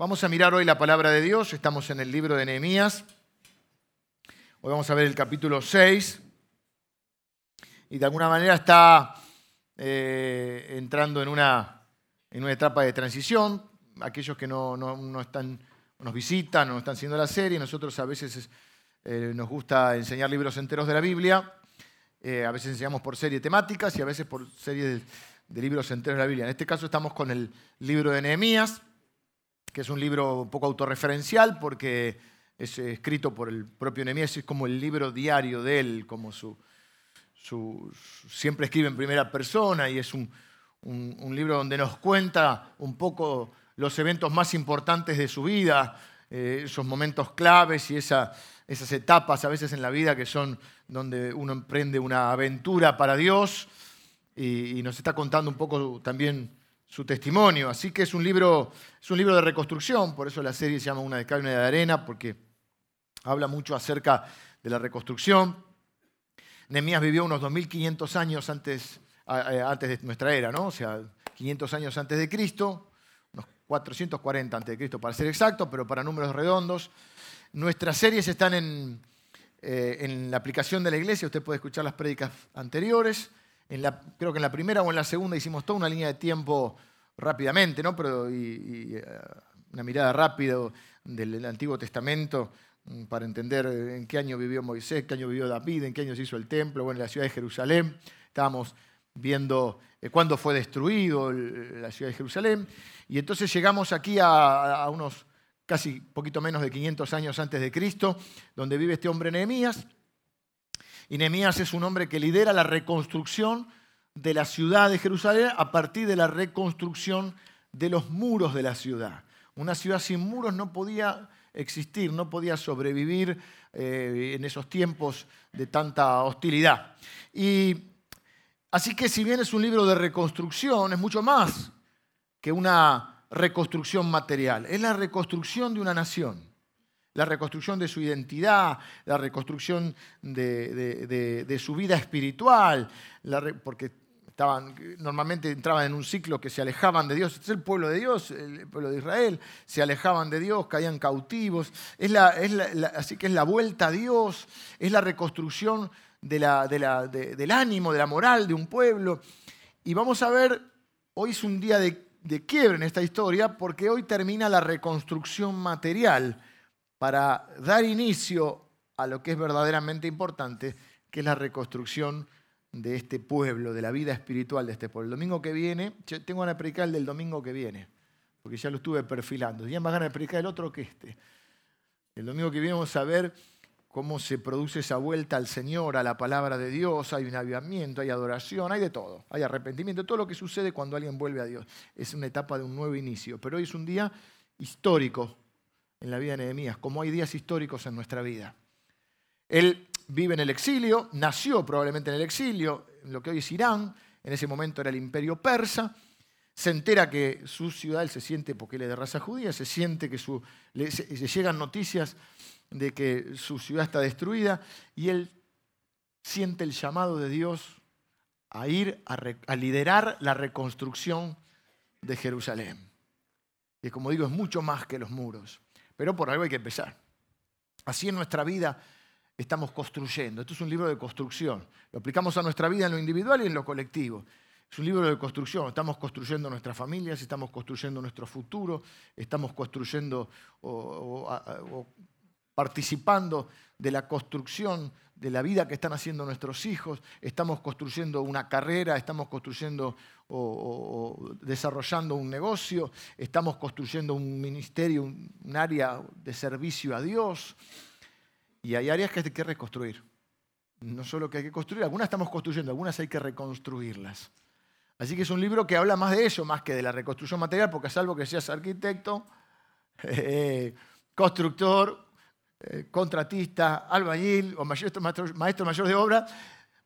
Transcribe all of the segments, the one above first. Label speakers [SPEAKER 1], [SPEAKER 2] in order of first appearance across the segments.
[SPEAKER 1] Vamos a mirar hoy la palabra de Dios. Estamos en el libro de Nehemías. Hoy vamos a ver el capítulo 6. Y de alguna manera está eh, entrando en una, en una etapa de transición. Aquellos que no, no, están, nos visitan, no están haciendo la serie, nosotros a veces eh, nos gusta enseñar libros enteros de la Biblia. Eh, a veces enseñamos por serie temáticas y a veces por serie de, de libros enteros de la Biblia. En este caso estamos con el libro de Nehemías que es un libro un poco autorreferencial porque es escrito por el propio Nehemías, es como el libro diario de él, como su, siempre escribe en primera persona y es un, libro donde nos cuenta un poco los eventos más importantes de su vida, eh, esos momentos claves y esas etapas a veces en la vida que son donde uno emprende una aventura para Dios. Y nos está contando un poco también su testimonio. Así que es un libro, es un libro de reconstrucción, por eso la serie se llama Una de de arena, porque habla mucho acerca de la reconstrucción. Nehemías vivió unos 2500 años antes, antes de nuestra era, ¿no? O sea, 500 años antes de Cristo, unos 440 antes de Cristo para ser exacto, pero para números redondos. Nuestras series están en, eh, en la aplicación de la iglesia, usted puede escuchar las prédicas anteriores creo que en la primera o en la segunda hicimos toda una línea de tiempo rápidamente, ¿no? Pero y, eh, una mirada rápida del Antiguo Testamento mm, para entender en qué año vivió Moisés, qué año vivió David, en qué año se hizo el templo, bueno, en la ciudad de Jerusalén. Estábamos viendo eh, cuándo fue destruido la ciudad de Jerusalén. Y entonces llegamos aquí a, a unos casi poquito menos de 500 años antes de Cristo, donde vive este hombre Nehemías y Nehemías es un hombre que lidera la reconstrucción de la ciudad de Jerusalén a partir de la reconstrucción de los muros de la ciudad. Una ciudad sin muros no podía existir, no podía sobrevivir eh, en esos tiempos de tanta hostilidad. Y así que si bien es un libro de reconstrucción, es mucho más que una reconstrucción material, es la reconstrucción de una nación la reconstrucción de su identidad, la reconstrucción de, su vida espiritual, porque estaban, normalmente entraban en un ciclo que se alejaban de Dios. Es el pueblo de Dios, el pueblo de Israel, se alejaban de Dios, caían cautivos. Así que es la vuelta a Dios, es la reconstrucción del ánimo, de la moral de un pueblo. Y vamos a ver, hoy es un día de quiebre en esta historia porque hoy termina la reconstrucción material para dar inicio a lo que es verdaderamente importante, que es la reconstrucción de este pueblo, de la vida espiritual de este pueblo. El domingo que viene, tengo ganas predicar el del domingo que viene, porque ya lo estuve perfilando. Tenía más ganas de predicar el otro que este. El domingo que viene vamos a ver cómo se produce esa vuelta al Señor, a la palabra de Dios, hay un avivamiento, hay adoración, hay de todo, hay arrepentimiento, todo lo que sucede cuando alguien vuelve a Dios. Es una etapa de un nuevo inicio, pero hoy es un día histórico en la vida de Nehemías, como hay días históricos en nuestra vida. Él vive en el exilio, nació probablemente en el exilio, lo que hoy es Irán, en ese momento era el imperio persa, se entera que su ciudad, él se siente, porque él es de raza judía, se siente que su, le, llegan noticias de que su ciudad está destruida y él siente el llamado de Dios a ir a liderar la reconstrucción de Jerusalén. Y como digo, es mucho más que los muros. Pero por algo hay que empezar. Así en nuestra vida estamos construyendo. Esto es un libro de construcción. Lo aplicamos a nuestra vida en lo individual y en lo colectivo. Es un libro de construcción. Estamos construyendo nuestras familias, estamos construyendo nuestro futuro, estamos construyendo participando de la construcción de la vida que están haciendo nuestros hijos, estamos construyendo una carrera, estamos construyendo o, desarrollando un negocio, estamos construyendo un ministerio, un, área de servicio a Dios. Y hay áreas que hay que reconstruir. No solo que hay que construir, algunas estamos construyendo, algunas hay que reconstruirlas. Así que es un libro que habla más de eso, más que de la reconstrucción material, porque salvo que seas arquitecto, eh, constructor, eh, contratista, albañil o maestro, maestro, mayor de obra,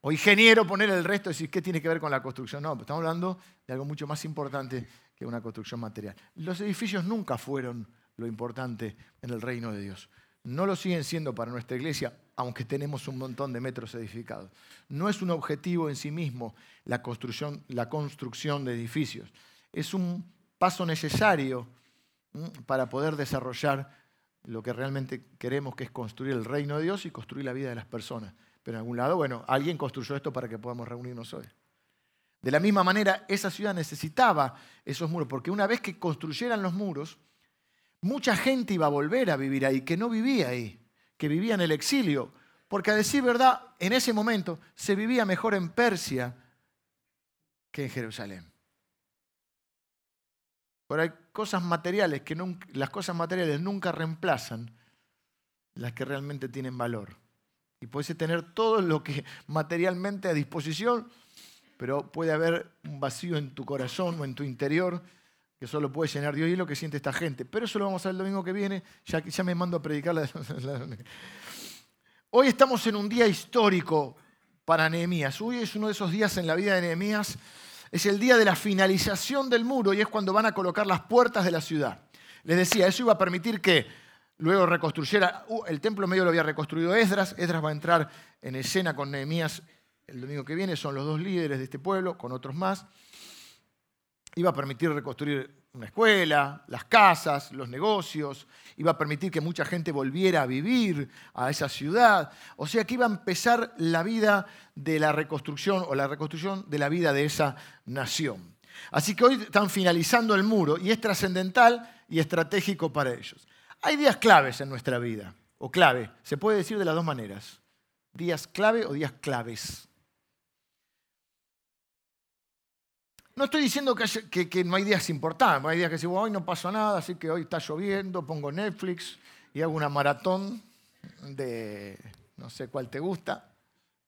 [SPEAKER 1] o ingeniero, poner el resto y decir qué tiene que ver con la construcción. No, estamos hablando de algo mucho más importante que una construcción material. Los edificios nunca fueron lo importante en el reino de Dios. No lo siguen siendo para nuestra iglesia, aunque tenemos un montón de metros edificados. No es un objetivo en sí mismo la construcción, la construcción de edificios. Es un paso necesario para poder desarrollar lo que realmente queremos, que es construir el reino de Dios y construir la vida de las personas. Pero en algún lado, bueno, alguien construyó esto para que podamos reunirnos hoy. De la misma manera, esa ciudad necesitaba esos muros, porque una vez que construyeran los muros, mucha gente iba a volver a vivir ahí, que no vivía ahí, que vivía en el exilio. Porque a decir verdad, en ese momento se vivía mejor en Persia que en Jerusalén. Pero hay cosas materiales que las cosas materiales nunca reemplazan las que realmente tienen valor. Y puedes tener todo lo que materialmente a disposición, pero puede haber un vacío en tu corazón o en tu interior que solo puede llenar Dios y lo que siente esta gente. Pero eso lo vamos a ver el domingo que viene, ya, ya me mando a predicar. Hoy estamos en un día histórico para Nehemías. Hoy es uno de esos días en la vida de Nehemías es el día de la finalización del muro y es cuando van a colocar las puertas de la ciudad. Les decía, eso iba a permitir que luego reconstruyera, uh, el templo medio lo había reconstruido Esdras, Esdras va a entrar en escena con Nehemías el domingo que viene, son los dos líderes de este pueblo, con otros más. Iba a permitir reconstruir una escuela, las casas, los negocios, iba a permitir que mucha gente volviera a vivir a esa ciudad. O sea que iba a empezar la vida de la reconstrucción o la reconstrucción de la vida de esa nación. Así que hoy están finalizando el muro y es trascendental y estratégico para ellos. Hay días claves en nuestra vida, o clave, se puede decir de las dos maneras, días clave o días claves. No estoy diciendo que, no hay días importantes, hay días que digo, hoy no pasó nada, así que hoy está lloviendo, pongo Netflix y hago una maratón de no sé cuál te gusta.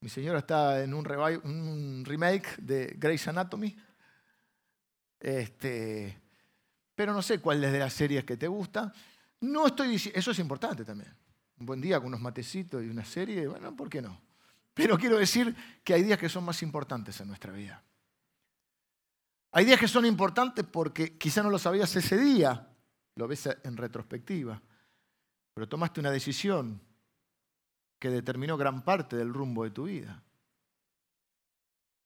[SPEAKER 1] Mi señora está en un, un remake de Grey's Anatomy. Este, pero no sé cuál es de las series que te gusta. No estoy diciendo, eso es importante también. Un buen día con unos matecitos y una serie, bueno, ¿por qué no? Pero quiero decir que hay días que son más importantes en nuestra vida. Hay días que son importantes porque quizá no lo sabías ese día, lo ves en retrospectiva, pero tomaste una decisión que determinó gran parte del rumbo de tu vida.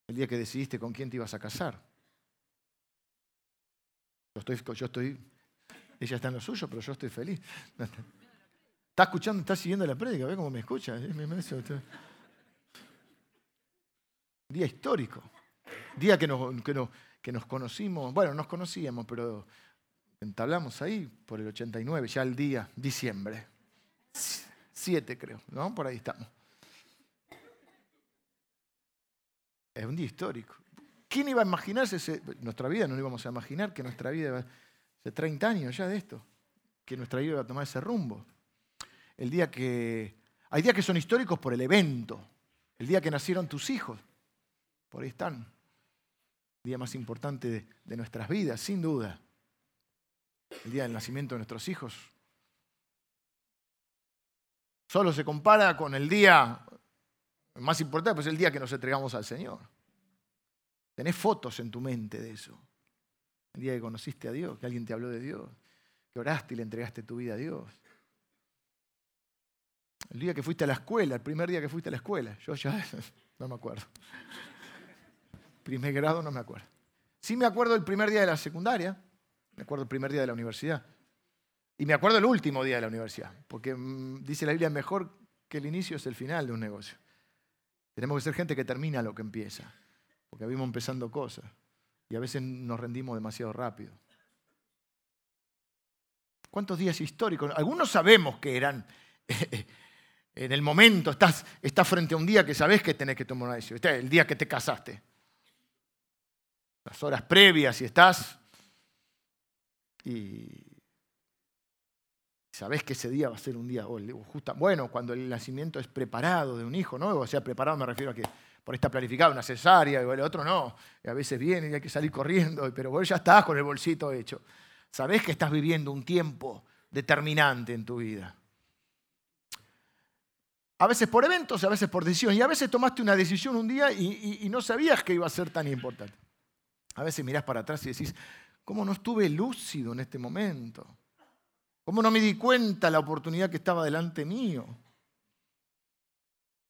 [SPEAKER 1] El día que decidiste con quién te ibas a casar. Yo estoy, yo estoy, ella está en lo suyo, pero yo estoy feliz. Está escuchando, está siguiendo la prédica, ve cómo me escucha. Día histórico. Día que nos, que nos, que nos conocimos, bueno, nos conocíamos, pero entablamos ahí por el 89, ya el día, diciembre. Siete creo, ¿no? Por ahí estamos. Es un día histórico. ¿Quién iba a imaginarse, nuestra vida no íbamos a imaginar que nuestra vida, hace 30 años ya de esto, que nuestra vida iba a tomar ese rumbo? El día que, hay días que son históricos por el evento, el día que nacieron tus hijos, por ahí están día más importante de, nuestras vidas, sin duda. El día del nacimiento de nuestros hijos. Solo se compara con el día más importante, pues el día que nos entregamos al Señor. Tenés fotos en tu mente de eso. El día que conociste a Dios, que alguien te habló de Dios, que oraste y le entregaste tu vida a Dios. El día que fuiste a la escuela, el primer día que fuiste a la escuela. Yo ya no me acuerdo. Primer grado no me acuerdo. Sí me acuerdo el primer día de la secundaria, me acuerdo el primer día de la universidad. Y me acuerdo el último día de la universidad, porque mm, dice la Biblia, mejor que el inicio es el final de un negocio. Tenemos que ser gente que termina lo que empieza, porque vimos empezando cosas y a veces nos rendimos demasiado rápido. ¿Cuántos días históricos? Algunos sabemos que eran en el momento, estás, frente a un día que sabes que tenés que tomar una decisión. El día que te casaste las horas previas y estás y sabes que ese día va a ser un día bueno, cuando el nacimiento es preparado de un hijo, ¿no? O sea, preparado me refiero a que por está planificado una cesárea, y el otro no, y a veces viene y hay que salir corriendo, pero vos ya estás con el bolsito hecho. Sabés que estás viviendo un tiempo determinante en tu vida. A veces por eventos, a veces por decisiones. Y a veces tomaste una decisión un día y no sabías que iba a ser tan importante. A veces mirás para atrás y decís, ¿cómo no estuve lúcido en este momento? ¿Cómo no me di cuenta la oportunidad que estaba delante mío?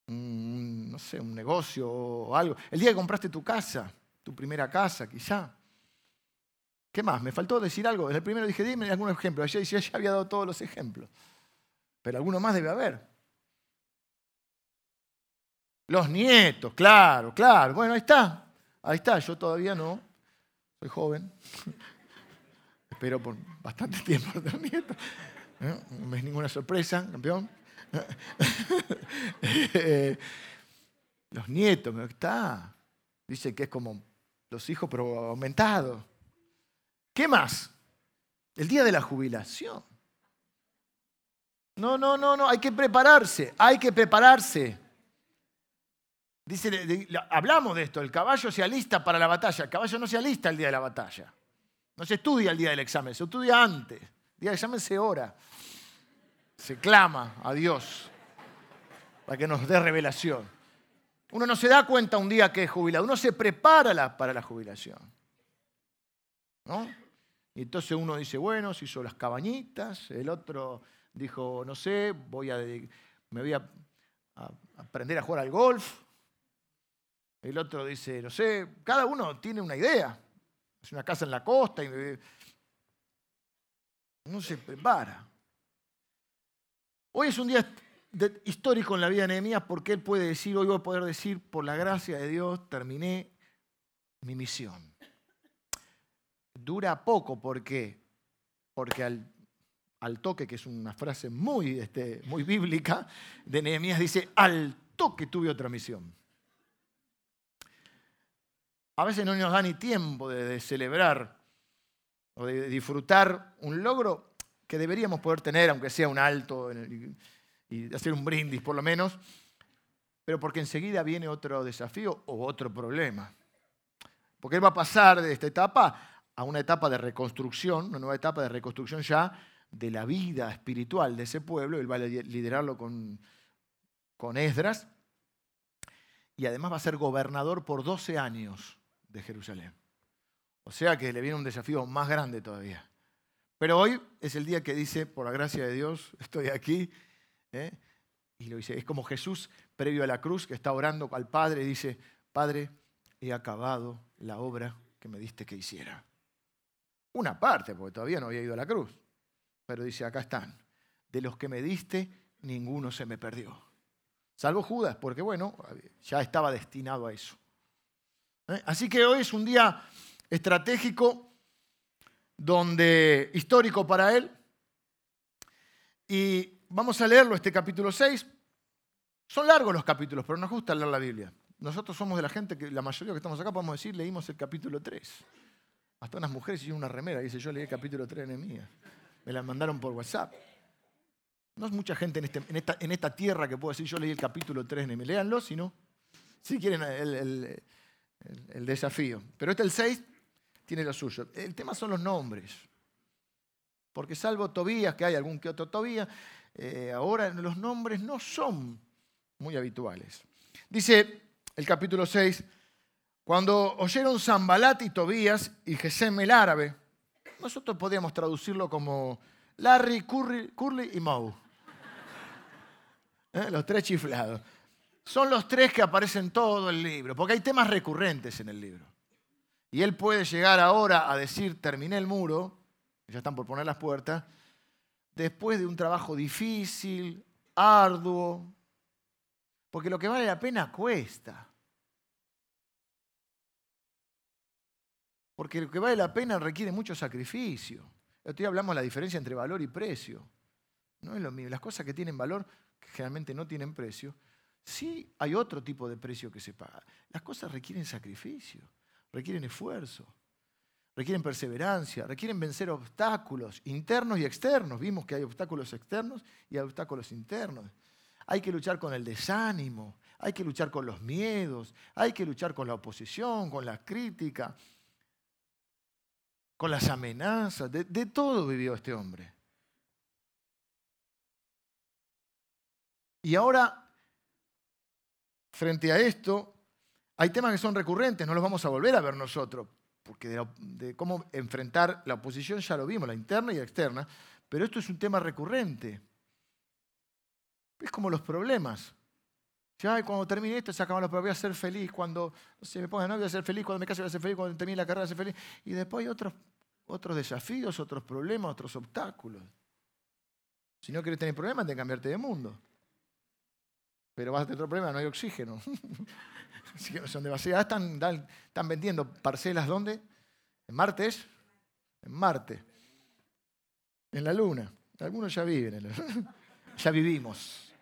[SPEAKER 1] no sé, un negocio o algo. El día que compraste tu casa, tu primera casa quizá. ¿Qué más? ¿Me faltó decir algo? En el primero dije, dime algún ejemplo. Ayer ya había dado todos los ejemplos. Pero alguno más debe haber. Los nietos, claro, claro. Bueno, ahí está. Ahí está. Yo todavía no. Soy joven. Espero por bastante tiempo tener nietos. ¿Eh? No es ninguna sorpresa, campeón. Los nietos, está. Dice que es como los hijos, pero aumentados. ¿Qué más? El día de la jubilación. No, no, no, no, hay que prepararse, hay que prepararse. Dice, hablamos de esto, el caballo se alista para la batalla, el caballo no se alista el día de la batalla. No se estudia el día del examen, se estudia antes. El día del examen se ora, se clama a Dios para que nos dé revelación. Uno no se da cuenta un día que es jubilado, uno se prepara para la jubilación. ¿No? Y entonces uno dice, bueno, se hizo las cabañitas, el otro dijo, no sé, voy a, me voy a, aprender a jugar al golf. El otro dice, no sé, cada uno tiene una idea. Es una casa en la costa y no se prepara. Hoy es un día histórico en la vida de Nehemías porque él puede decir, hoy voy a poder decir, por la gracia de Dios terminé mi misión. Dura poco, ¿por qué? Porque al, al toque, que es una frase muy, este, muy bíblica de Nehemías, dice, al toque tuve otra misión. A veces no nos da ni tiempo de, celebrar o de disfrutar un logro que deberíamos poder tener, aunque sea un alto, y hacer un brindis por lo menos, pero porque enseguida viene otro desafío o otro problema. Porque él va a pasar de esta etapa a una etapa de reconstrucción, una nueva etapa de reconstrucción ya de la vida espiritual de ese pueblo, él va a liderarlo con, con Esdras, y además va a ser gobernador por 12 años de Jerusalén. O sea que le viene un desafío más grande todavía. Pero hoy es el día que dice, por la gracia de Dios, estoy aquí ¿eh? Y lo dice, es como Jesús previo a la cruz que está orando al Padre y dice, Padre, he acabado la obra que me diste que hiciera. Una parte, porque todavía no había ido a la cruz. Pero dice, acá están. De los que me diste, ninguno se me perdió. Salvo Judas, porque bueno, ya estaba destinado a eso. ¿Eh? Así que hoy es un día estratégico, donde histórico para él. Y vamos a leerlo, este capítulo 6. Son largos los capítulos, pero nos gusta leer la Biblia. Nosotros somos de la gente que, la mayoría que estamos acá, podemos decir, leímos el capítulo 3. Hasta unas mujeres hicieron una remera, dice, yo leí el capítulo 3 de Nehemías. Me la mandaron por WhatsApp. No es mucha gente en, este, esta, en, tierra que puedo decir, yo leí el capítulo 3 de Nehemías. Léanlo, si no, si quieren el desafío. Pero este, el 6, tiene lo suyo. El tema son los nombres. Porque salvo Tobías, que hay algún que otro Tobías, eh, ahora los nombres no son muy habituales. Dice el capítulo 6, cuando oyeron Zambalat y Tobías y Gesem el árabe, nosotros podríamos traducirlo como Larry, Curly, y Moe. ¿Eh? Los tres chiflados. Son los tres que aparecen en todo el libro, porque hay temas recurrentes en el libro. Y él puede llegar ahora a decir, terminé el muro, ya están por poner las puertas, después de un trabajo difícil, arduo, porque lo que vale la pena cuesta. Porque lo que vale la pena requiere mucho sacrificio. Hoy hablamos de la diferencia entre valor y precio. No es lo mismo. Las cosas que tienen valor, que generalmente no tienen precio, sí hay otro tipo de precio que se paga. Las cosas requieren sacrificio, requieren esfuerzo requieren perseverancia, requieren vencer obstáculos internos y externos. Vimos que hay obstáculos externos y hay obstáculos internos. Hay que luchar con el desánimo, hay que luchar con los miedos, hay que luchar con la oposición, con la crítica, con las amenazas. De, de todo vivió este hombre. Y ahora, frente a esto, hay temas que son recurrentes, no los vamos a volver a ver nosotros porque de, cómo enfrentar la oposición ya lo vimos, la interna y la externa, pero esto es un tema recurrente. Es como los problemas. Ya, cuando termine esto se acaban los problemas, voy a ser feliz. Cuando se me ponga no voy a ser feliz. Cuando me case, voy a ser feliz. Cuando termine la carrera, voy a ser feliz. Y después hay otros, otros desafíos, otros problemas, otros obstáculos. Si no quieres tener problemas, que cambiarte de mundo. Pero vas a tener otro problema, no hay oxígeno. Así que son. Están, están vendiendo parcelas, ¿dónde? ¿En Marte es? En Marte. En la Luna. Algunos ya viven en la Luna. Ya vivimos.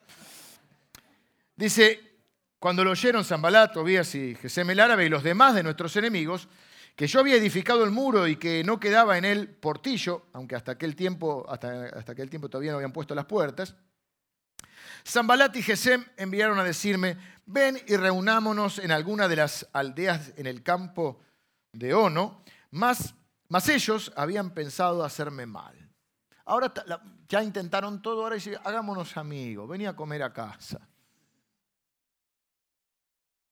[SPEAKER 1] Dice, cuando lo oyeron Zambalat, Tobías y Gesem el árabe y los demás de nuestros enemigos, que yo había edificado el muro y que no quedaba en él portillo, aunque hasta aquel tiempo, hasta, hasta aquel tiempo todavía no habían puesto las puertas, Zambalat y Gesem enviaron a decirme, ven y reunámonos en alguna de las aldeas en el campo de Ono, más ellos habían pensado hacerme mal. Ahora ya intentaron todo, ahora dicen, hagámonos amigos, vení a comer a casa.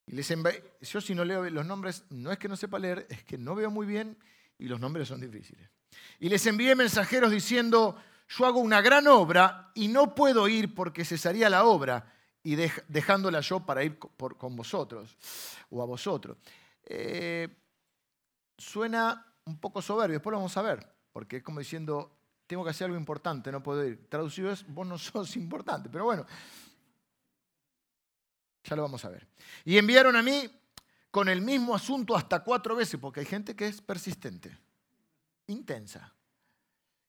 [SPEAKER 1] Y les yo si no leo los nombres, no es que no sepa leer, es que no veo muy bien y los nombres son difíciles. Y les envié mensajeros diciendo, yo hago una gran obra y no puedo ir porque cesaría la obra y dejándola yo para ir con vosotros o a vosotros. Eh, suena un poco soberbio, después lo vamos a ver, porque es como diciendo, tengo que hacer algo importante, no puedo ir. Traducido es, vos no sos importante, pero bueno, ya lo vamos a ver. Y enviaron a mí con el mismo asunto hasta cuatro veces, porque hay gente que es persistente, intensa.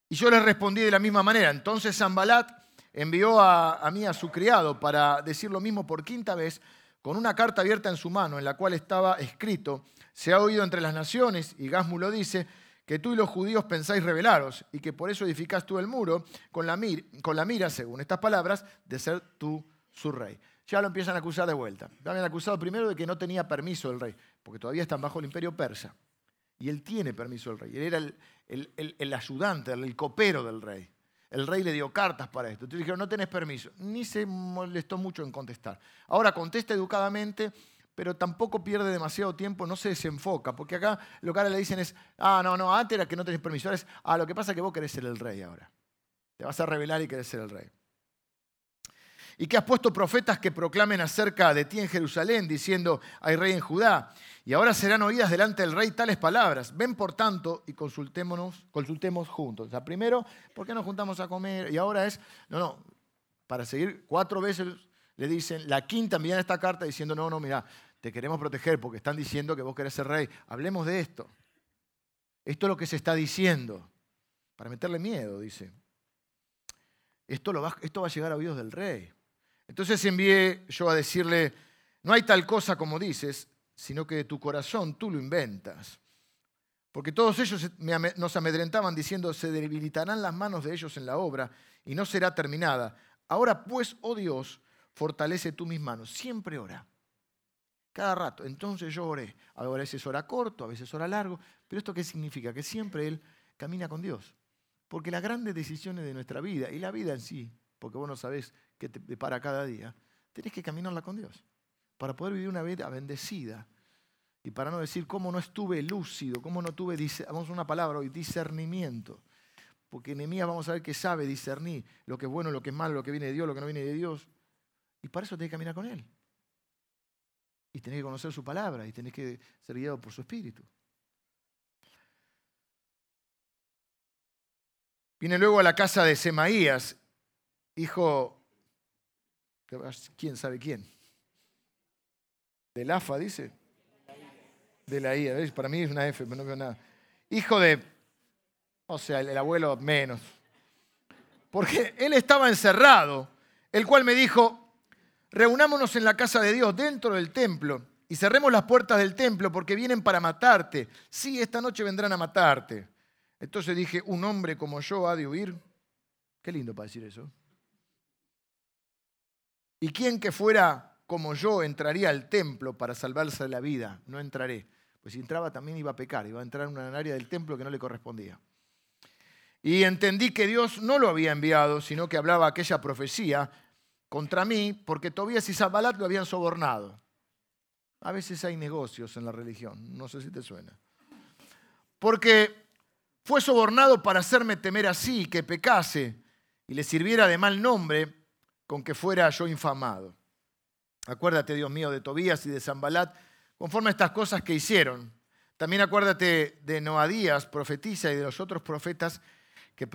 [SPEAKER 1] Y yo les respondí de la misma manera. Entonces Zambalat envió a, mí a su criado para decir lo mismo por quinta vez, con una carta abierta en su mano, en la cual estaba escrito, se ha oído entre las naciones, y Gasmu lo dice, que tú y los judíos pensáis rebelaros, y que por eso edificás tú el muro, con la, con la mira, según estas palabras, de ser tú su rey ya lo empiezan a acusar de vuelta. Lo habían acusado primero de que no tenía permiso el rey, porque todavía están bajo el imperio persa. Y él tiene permiso del rey. Él era el, ayudante, el, copero del rey. El rey le dio cartas para esto. Entonces dijeron, no tenés permiso. Ni se molestó mucho en contestar. Ahora contesta educadamente, pero tampoco pierde demasiado tiempo, no se desenfoca. Porque acá lo que ahora le dicen es, ah, no, no, antes era que no tenés permiso. Ahora es, ah, lo que pasa es que vos querés ser el rey ahora. Te vas a revelar y querés ser el rey y que has puesto profetas que proclamen acerca de ti en Jerusalén, diciendo, hay rey en Judá. Y ahora serán oídas delante del rey tales palabras. Ven, por tanto, y consultémonos, consultemos juntos. O sea, primero, ¿por qué nos juntamos a comer? Y ahora es, no, no, para seguir, cuatro veces le dicen, la quinta envían esta carta diciendo, no, no, mira, te queremos proteger porque están diciendo que vos querés ser rey. Hablemos de esto. Esto es lo que se está diciendo. Para meterle miedo, dice. Esto, lo va, esto va a llegar a oídos del rey. Entonces envié yo a decirle, no hay tal cosa como dices, sino que de tu corazón tú lo inventas. Porque todos ellos nos amedrentaban diciendo, se debilitarán las manos de ellos en la obra y no será terminada. Ahora pues, oh Dios, fortalece tú mis manos. Siempre ora. Cada rato. Entonces yo oré. A veces ora corto, a veces ora largo. Pero esto qué significa? Que siempre Él camina con Dios. Porque las grandes decisiones de nuestra vida y la vida en sí, porque vos no sabés que te depara cada día, tenés que caminarla con Dios para poder vivir una vida bendecida. Y para no decir cómo no estuve lúcido, cómo no tuve, vamos una palabra hoy, discernimiento. Porque Nehemías vamos a ver que sabe discernir lo que es bueno, lo que es malo, lo que viene de Dios, lo que no viene de Dios. Y para eso tenés que caminar con Él. Y tenés que conocer su palabra y tenés que ser guiado por su espíritu. Viene luego a la casa de Semaías, hijo ¿Quién sabe quién? Del AFA, dice. De la IA. Para mí es una F, pero no veo nada. Hijo de, o sea, el abuelo menos. Porque él estaba encerrado, el cual me dijo, reunámonos en la casa de Dios, dentro del templo, y cerremos las puertas del templo porque vienen para matarte. Sí, esta noche vendrán a matarte. Entonces dije, un hombre como yo ha de huir. Qué lindo para decir eso. ¿Y quién que fuera como yo entraría al templo para salvarse la vida? No entraré. Pues si entraba también iba a pecar, iba a entrar en una área del templo que no le correspondía. Y entendí que Dios no lo había enviado, sino que hablaba aquella profecía contra mí, porque Tobías y Zabalat lo habían sobornado. A veces hay negocios en la religión, no sé si te suena. Porque fue sobornado para hacerme temer así, que pecase y le sirviera de mal nombre con que fuera yo infamado. Acuérdate, Dios mío, de Tobías y de Zambalat, conforme a estas cosas que hicieron. También acuérdate de Noadías, profetiza, y de los otros profetas que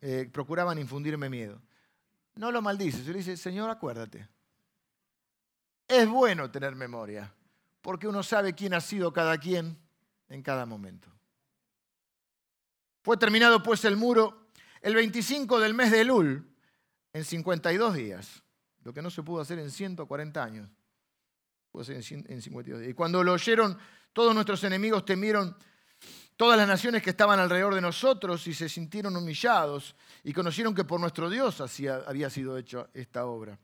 [SPEAKER 1] eh, procuraban infundirme miedo. No lo maldices, le dice, Señor, acuérdate. Es bueno tener memoria, porque uno sabe quién ha sido cada quien en cada momento. Fue terminado pues el muro el 25 del mes de Elul, en 52 días, lo que no se pudo hacer en 140 años. Pudo hacer en 52 días. Y cuando lo oyeron, todos nuestros enemigos temieron todas las naciones que estaban alrededor de nosotros y se sintieron humillados y conocieron que por nuestro Dios había sido hecha esta obra.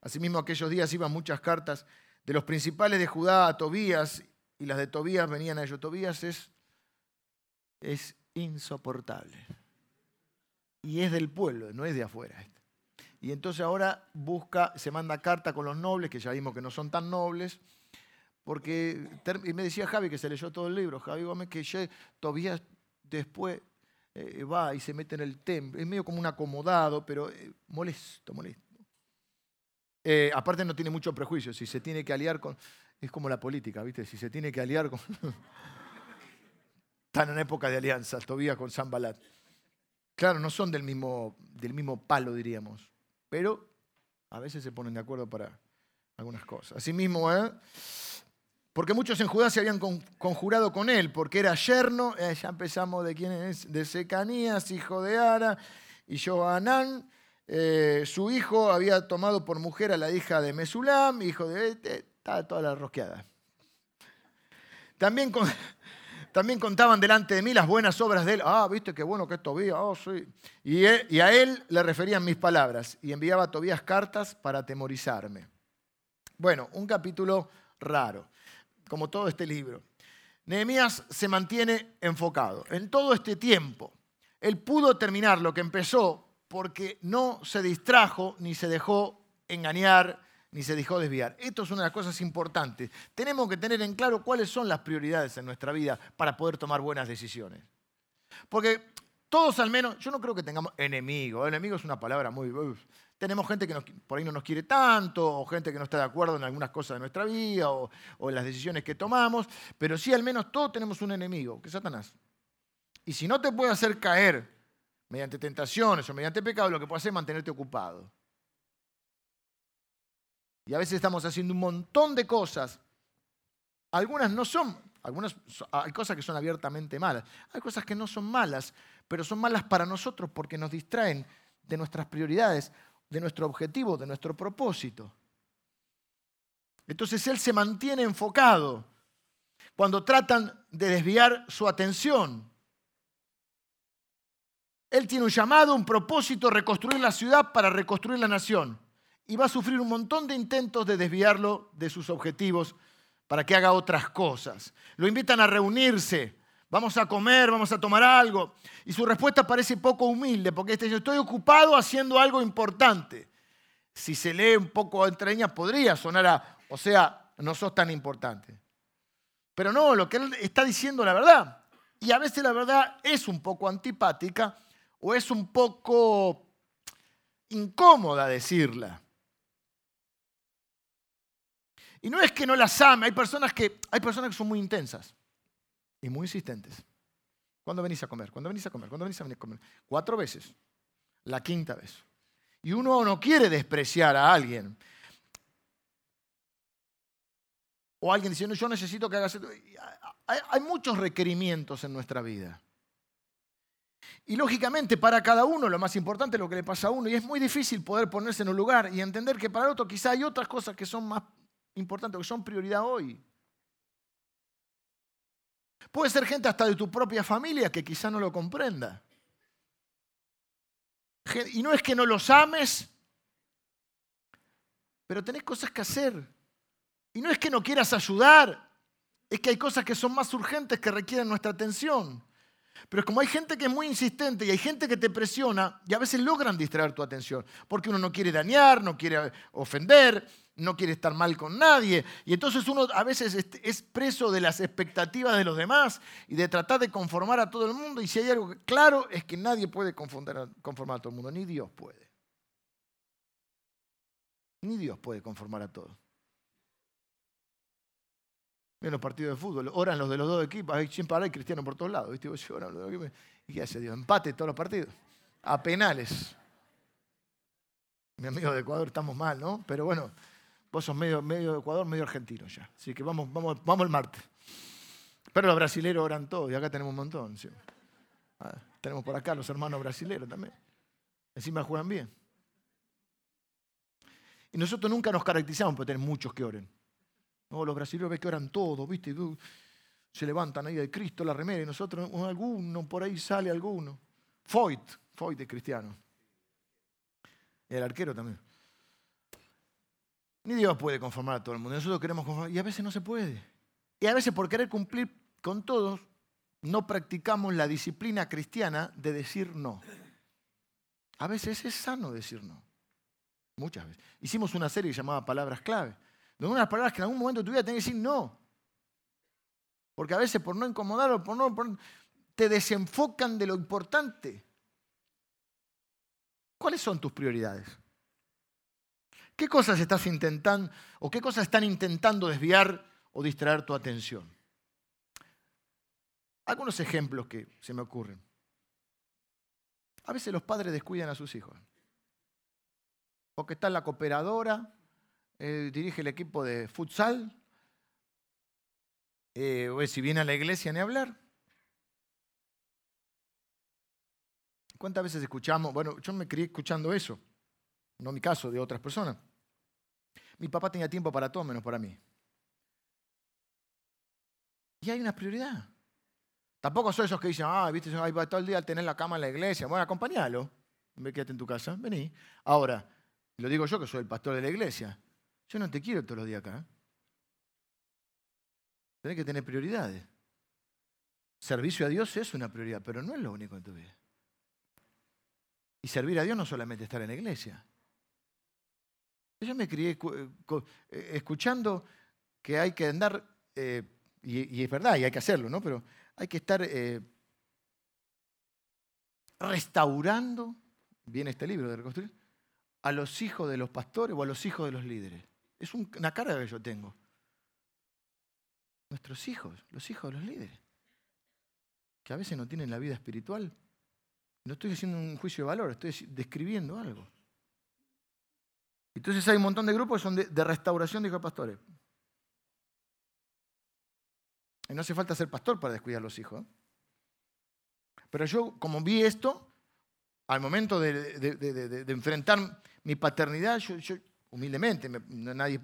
[SPEAKER 1] Asimismo, aquellos días iban muchas cartas de los principales de Judá a Tobías y las de Tobías venían a ellos. Tobías es, es insoportable. Y es del pueblo, no es de afuera. Y entonces ahora busca, se manda carta con los nobles, que ya vimos que no son tan nobles, porque y me decía Javi que se leyó todo el libro, Javi Gómez, que ya, Tobías después eh, va y se mete en el templo. Es medio como un acomodado, pero eh, molesto, molesto. Eh, aparte no tiene mucho prejuicio, si se tiene que aliar con... Es como la política, ¿viste? Si se tiene que aliar con... Están en época de alianza, Tobías con Zambalat. Claro, no son del mismo, del mismo palo, diríamos, pero a veces se ponen de acuerdo para algunas cosas. Asimismo, ¿eh? porque muchos en Judá se habían conjurado con él, porque era yerno, eh, ya empezamos de quién es, de Secanías, hijo de Ara, y Johanán, eh, su hijo había tomado por mujer a la hija de Mesulam, hijo de... estaba toda la rosqueada. También, también contaban delante de mí las buenas obras de él. Ah, viste qué bueno que es Tobías. Oh, sí. y, y a él le referían mis palabras y enviaba a Tobías cartas para atemorizarme. Bueno, un capítulo raro como todo este libro. Nehemías se mantiene enfocado. En todo este tiempo, él pudo terminar lo que empezó porque no se distrajo ni se dejó engañar ni se dejó desviar. Esto es una de las cosas importantes. Tenemos que tener en claro cuáles son las prioridades en nuestra vida para poder tomar buenas decisiones. Porque todos al menos, yo no creo que tengamos enemigos. Enemigo es una palabra muy... Tenemos gente que por ahí no nos quiere tanto, o gente que no está de acuerdo en algunas cosas de nuestra vida, o, en las decisiones que tomamos, pero sí al menos todos tenemos un enemigo, que es Satanás. Y si no te puede hacer caer mediante tentaciones o mediante pecado, lo que puede hacer es mantenerte ocupado. Y a veces estamos haciendo un montón de cosas. Algunas no son, algunas hay cosas que son abiertamente malas. Hay cosas que no son malas, pero son malas para nosotros porque nos distraen de nuestras prioridades de nuestro objetivo, de nuestro propósito. Entonces Él se mantiene enfocado cuando tratan de desviar su atención. Él tiene un llamado, un propósito, reconstruir la ciudad para reconstruir la nación. Y va a sufrir un montón de intentos de desviarlo de sus objetivos para que haga otras cosas. Lo invitan a reunirse vamos a comer, vamos a tomar algo. Y su respuesta parece poco humilde, porque este dice, estoy ocupado haciendo algo importante. Si se lee un poco entre podría sonar a, o sea, no sos tan importante. Pero no, lo que él está diciendo la verdad. Y a veces la verdad es un poco antipática o es un poco incómoda decirla. Y no es que no las ame, hay personas que, hay personas que son muy intensas y muy insistentes. ¿Cuándo venís a comer? ¿Cuándo venís a comer? ¿Cuándo venís a comer? Cuatro veces. La quinta vez. Y uno no quiere despreciar a alguien. O alguien diciendo, yo necesito que hagas esto. Hay, hay muchos requerimientos en nuestra vida. Y lógicamente para cada uno lo más importante es lo que le pasa a uno. Y es muy difícil poder ponerse en un lugar y entender que para el otro quizá hay otras cosas que son más importantes, que son prioridad hoy. Puede ser gente hasta de tu propia familia que quizá no lo comprenda. Y no es que no los ames, pero tenés cosas que hacer. Y no es que no quieras ayudar, es que hay cosas que son más urgentes que requieren nuestra atención. Pero como hay gente que es muy insistente y hay gente que te presiona, y a veces logran distraer tu atención, porque uno no quiere dañar, no quiere ofender, no quiere estar mal con nadie. Y entonces uno a veces es preso de las expectativas de los demás y de tratar de conformar a todo el mundo. Y si hay algo claro es que nadie puede conformar a todo el mundo, ni Dios puede. Ni Dios puede conformar a todos. Miren los partidos de fútbol, oran los de los dos equipos, hay, siempre hay cristianos por todos lados, ¿viste? ¿Y qué hace Dios? Empate todos los partidos. A penales. Mi amigo de Ecuador estamos mal, ¿no? Pero bueno, vos sos medio, medio de Ecuador, medio argentino ya. Así que vamos, vamos, vamos el martes. Pero los brasileros oran todos y acá tenemos un montón. Ah, tenemos por acá los hermanos brasileros también. Encima juegan bien. Y nosotros nunca nos caracterizamos por tener muchos que oren. No, los brasileños ven que oran todos, ¿viste? Se levantan ahí de Cristo la remera y nosotros, alguno, por ahí sale alguno. Foyt, Foyt es cristiano. El arquero también. Ni Dios puede conformar a todo el mundo. Nosotros queremos conformar. Y a veces no se puede. Y a veces por querer cumplir con todos, no practicamos la disciplina cristiana de decir no. A veces es sano decir no. Muchas veces. Hicimos una serie llamada Palabras Clave de unas palabras que en algún momento tu vida tenés que decir no. Porque a veces por no incomodar o por no, te desenfocan de lo importante. ¿Cuáles son tus prioridades? ¿Qué cosas estás intentando o qué cosas están intentando desviar o distraer tu atención? Algunos ejemplos que se me ocurren. A veces los padres descuidan a sus hijos. Porque está la cooperadora, eh, dirige el equipo de futsal, eh, o si viene a la iglesia ni hablar. ¿Cuántas veces escuchamos? Bueno, yo me crié escuchando eso, no mi caso, de otras personas. Mi papá tenía tiempo para todo menos para mí. Y hay una prioridad. Tampoco soy esos que dicen, ah, viste, ahí va todo el día al tener la cama en la iglesia. Bueno, acompáñalo. Quédate en tu casa, vení. Ahora, lo digo yo que soy el pastor de la iglesia. Yo no te quiero todos los días acá. Tienes que tener prioridades. Servicio a Dios es una prioridad, pero no es lo único en tu vida. Y servir a Dios no solamente estar en la iglesia. Yo me crié eh, eh, escuchando que hay que andar, eh, y, es verdad, y hay que hacerlo, ¿no? Pero hay que estar restaurando, viene este libro de reconstruir, a los hijos de los pastores o a los hijos de los líderes. Es una carga que yo tengo. Nuestros hijos, los hijos de los líderes, que a veces no tienen la vida espiritual. No estoy haciendo un juicio de valor, estoy describiendo algo. Entonces hay un montón de grupos que son de, restauración de hijos pastores. Y no hace falta ser pastor para descuidar a los hijos. Pero yo, como vi esto, al momento de, enfrentar mi paternidad, yo, humildemente, nadie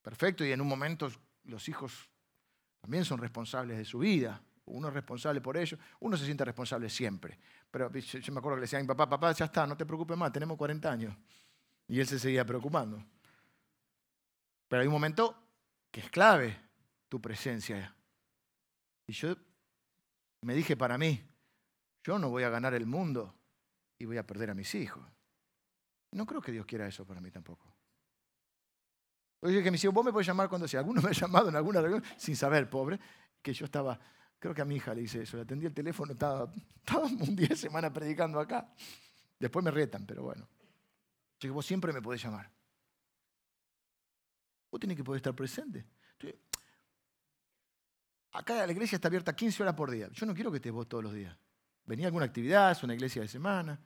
[SPEAKER 1] perfecto y en un momento los hijos también son responsables de su vida. Uno es responsable por ellos, uno se siente responsable siempre. Pero yo me acuerdo que le decía a mi papá, papá, ya está, no te preocupes más, tenemos 40 años. Y él se seguía preocupando. Pero hay un momento que es clave tu presencia. Y yo me dije para mí, yo no voy a ganar el mundo y voy a perder a mis hijos. No creo que Dios quiera eso para mí tampoco. Oye, que me dice, vos me puedes llamar cuando sea. Alguno me ha llamado en alguna reunión sin saber, pobre, que yo estaba, creo que a mi hija le hice eso, le atendí el teléfono, estaba, estaba un día de semana predicando acá. Después me retan, pero bueno. Yo vos siempre me podés llamar. Vos tenés que poder estar presente. acá la iglesia está abierta 15 horas por día. Yo no quiero que estés vos todos los días. Venía a alguna actividad, es una iglesia de semana.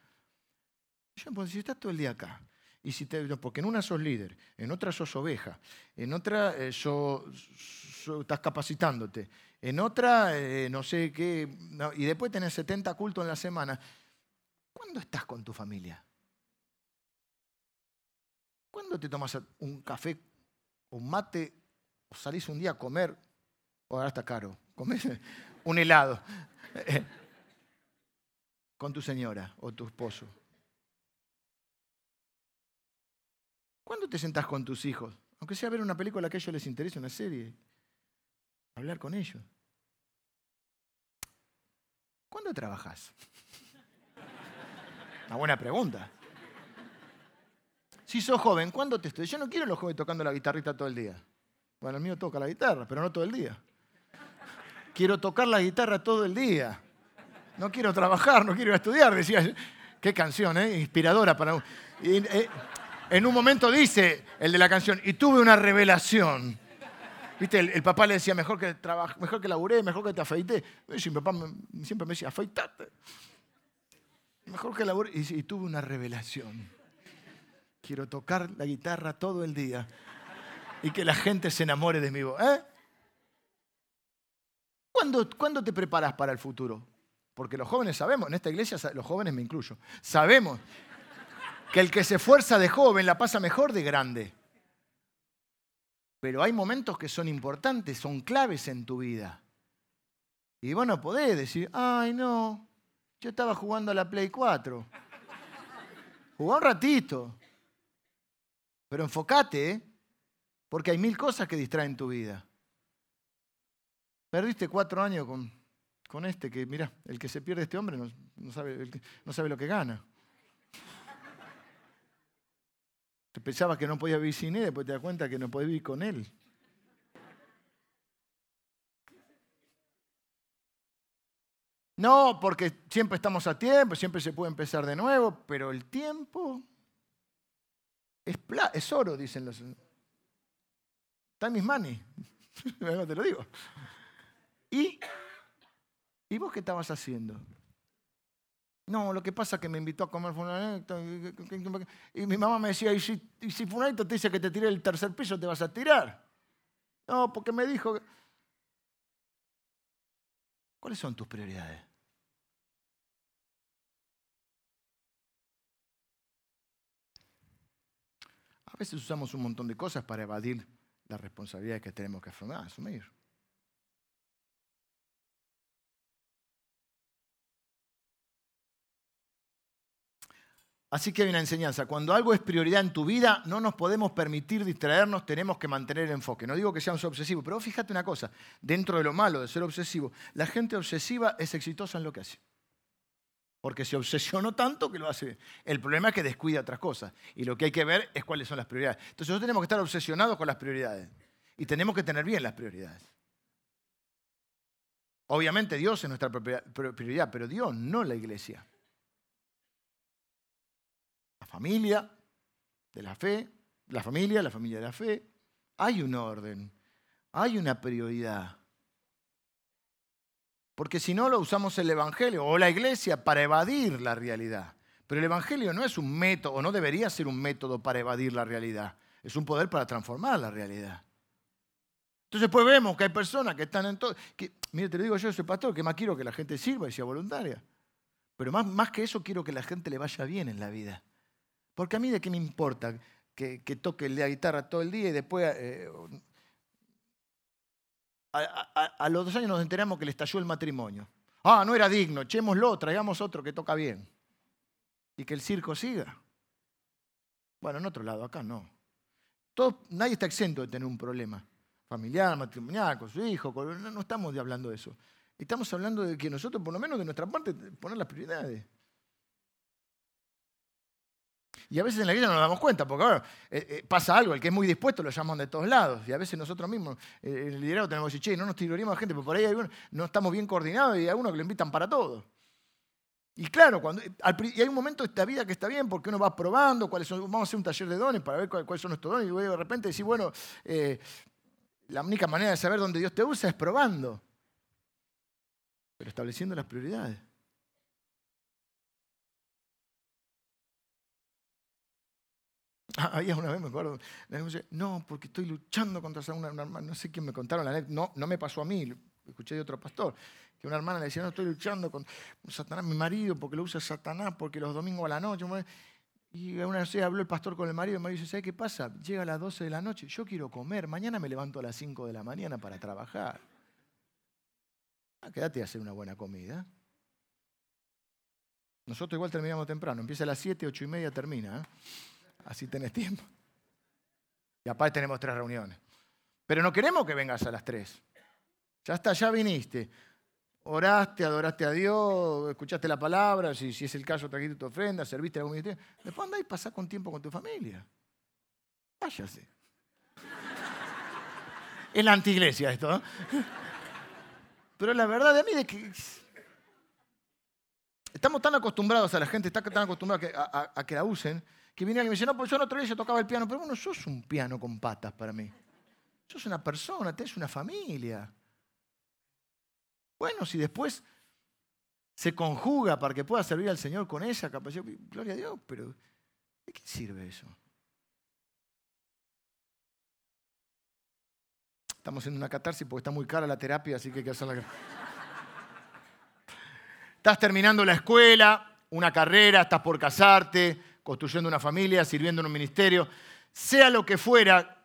[SPEAKER 1] Yo, pues, si estás todo el día acá, y si te, porque en una sos líder, en otra sos oveja, en otra eh, estás capacitándote, en otra eh, no sé qué, y después tenés 70 cultos en la semana. ¿Cuándo estás con tu familia? ¿Cuándo te tomas un café, un mate, o salís un día a comer, o ahora está caro, comés un helado con tu señora o tu esposo? ¿Cuándo te sentás con tus hijos? Aunque sea ver una película que a ellos les interese, una serie. Hablar con ellos. ¿Cuándo trabajas? Una buena pregunta. Si sos joven, ¿cuándo te estoy? Yo no quiero los jóvenes tocando la guitarrita todo el día. Bueno, el mío toca la guitarra, pero no todo el día. Quiero tocar la guitarra todo el día. No quiero trabajar, no quiero ir a estudiar. Decía, qué canción, ¿eh? Inspiradora para... Eh, en un momento dice el de la canción, y tuve una revelación. ¿Viste? El, papá le decía, mejor que, trabaje, mejor que laburé, mejor que te afeité. Y mi papá siempre me decía, afeitate. Mejor que laburé. Y, y tuve una revelación. Quiero tocar la guitarra todo el día y que la gente se enamore de mi voz. ¿Eh? ¿Cuándo, ¿Cuándo te preparas para el futuro? Porque los jóvenes sabemos, en esta iglesia los jóvenes me incluyo, sabemos que el que se esfuerza de joven la pasa mejor de grande. Pero hay momentos que son importantes, son claves en tu vida. Y vos no podés decir, ay no, yo estaba jugando a la Play 4. Jugá un ratito. Pero enfócate, ¿eh? porque hay mil cosas que distraen tu vida. Perdiste cuatro años con, con este, que mira, el que se pierde este hombre no, sabe, no sabe lo que gana. Te pensabas que no podías vivir sin él, después te das cuenta que no podés vivir con él. No, porque siempre estamos a tiempo, siempre se puede empezar de nuevo, pero el tiempo es, es oro, dicen los. Time is money. te lo digo. ¿Y? ¿Y vos qué estabas haciendo? No, lo que pasa es que me invitó a comer fulanito y mi mamá me decía, ¿y si, y si te dice que te tire el tercer piso, te vas a tirar? No, porque me dijo... ¿Cuáles son tus prioridades? A veces usamos un montón de cosas para evadir las responsabilidades que tenemos que asumir. Así que hay una enseñanza. Cuando algo es prioridad en tu vida, no nos podemos permitir distraernos, tenemos que mantener el enfoque. No digo que seamos obsesivos, pero fíjate una cosa, dentro de lo malo de ser obsesivo, la gente obsesiva es exitosa en lo que hace. Porque se obsesionó tanto que lo hace. El problema es que descuida otras cosas. Y lo que hay que ver es cuáles son las prioridades. Entonces nosotros tenemos que estar obsesionados con las prioridades. Y tenemos que tener bien las prioridades. Obviamente Dios es nuestra prioridad, pero Dios no la iglesia familia de la fe, la familia, la familia de la fe. Hay un orden, hay una prioridad. Porque si no lo usamos el Evangelio o la iglesia para evadir la realidad. Pero el Evangelio no es un método, o no debería ser un método para evadir la realidad. Es un poder para transformar la realidad. Entonces pues vemos que hay personas que están en todo... Que, mire, te lo digo yo, soy pastor, que más quiero que la gente sirva y sea voluntaria. Pero más, más que eso quiero que la gente le vaya bien en la vida. Porque a mí de qué me importa que, toque la guitarra todo el día y después eh, a, los dos años nos enteramos que le estalló el matrimonio. Ah, no era digno, echémoslo, traigamos otro que toca bien. Y que el circo siga. Bueno, en otro lado, acá no. nadie está exento de tener un problema familiar, matrimonial, con su hijo. no estamos hablando de eso. Estamos hablando de que nosotros, por lo menos de nuestra parte, poner las prioridades. Y a veces en la iglesia no nos damos cuenta, porque ahora eh, eh, pasa algo, el que es muy dispuesto lo llaman de todos lados. Y a veces nosotros mismos, eh, el liderazgo tenemos que decir, che, no nos tiraríamos a gente, pero por ahí hay no estamos bien coordinados y hay algunos que lo invitan para todo. Y claro, cuando, y hay un momento de esta vida que está bien porque uno va probando cuáles son, vamos a hacer un taller de dones para ver cuáles son nuestros dones y de repente decir, bueno, la única manera de saber dónde Dios te usa es probando, pero estableciendo las prioridades. Había una vez, me acuerdo, no, porque estoy luchando contra una, hermana, no sé quién me contaron la no, no me pasó a mí, escuché de otro pastor, que una hermana le decía, no, estoy luchando con Satanás, mi marido, porque lo usa Satanás, porque los domingos a la noche, y una vez habló el pastor con el marido, y el marido dice, ¿sabes qué pasa? Llega a las 12 de la noche, yo quiero comer, mañana me levanto a las 5 de la mañana para trabajar. Ah, quédate a hacer una buena comida. Nosotros igual terminamos temprano, empieza a las 7, 8 y media termina. ¿eh? Así tenés tiempo. Y aparte tenemos tres reuniones. Pero no queremos que vengas a las tres. Ya está, ya viniste. Oraste, adoraste a Dios, escuchaste la palabra, si, si es el caso, trajiste tu ofrenda, serviste a algún ministerio. Después andá y pasá con tiempo con tu familia. Váyase. Es la antiglesia esto, ¿no? Pero la verdad de mí es que estamos tan acostumbrados a la gente, está tan acostumbrada a, a que la usen, que viene alguien y me dice, no, pues yo no otra vez tocaba el piano, pero bueno, sos un piano con patas para mí. sos una persona, tenés una familia. Bueno, si después se conjuga para que pueda servir al Señor con esa capacidad, gloria a Dios, pero ¿de qué sirve eso? Estamos en una catarsis porque está muy cara la terapia, así que hay que hacerla. Estás terminando la escuela, una carrera, estás por casarte, construyendo una familia, sirviendo en un ministerio. Sea lo que fuera,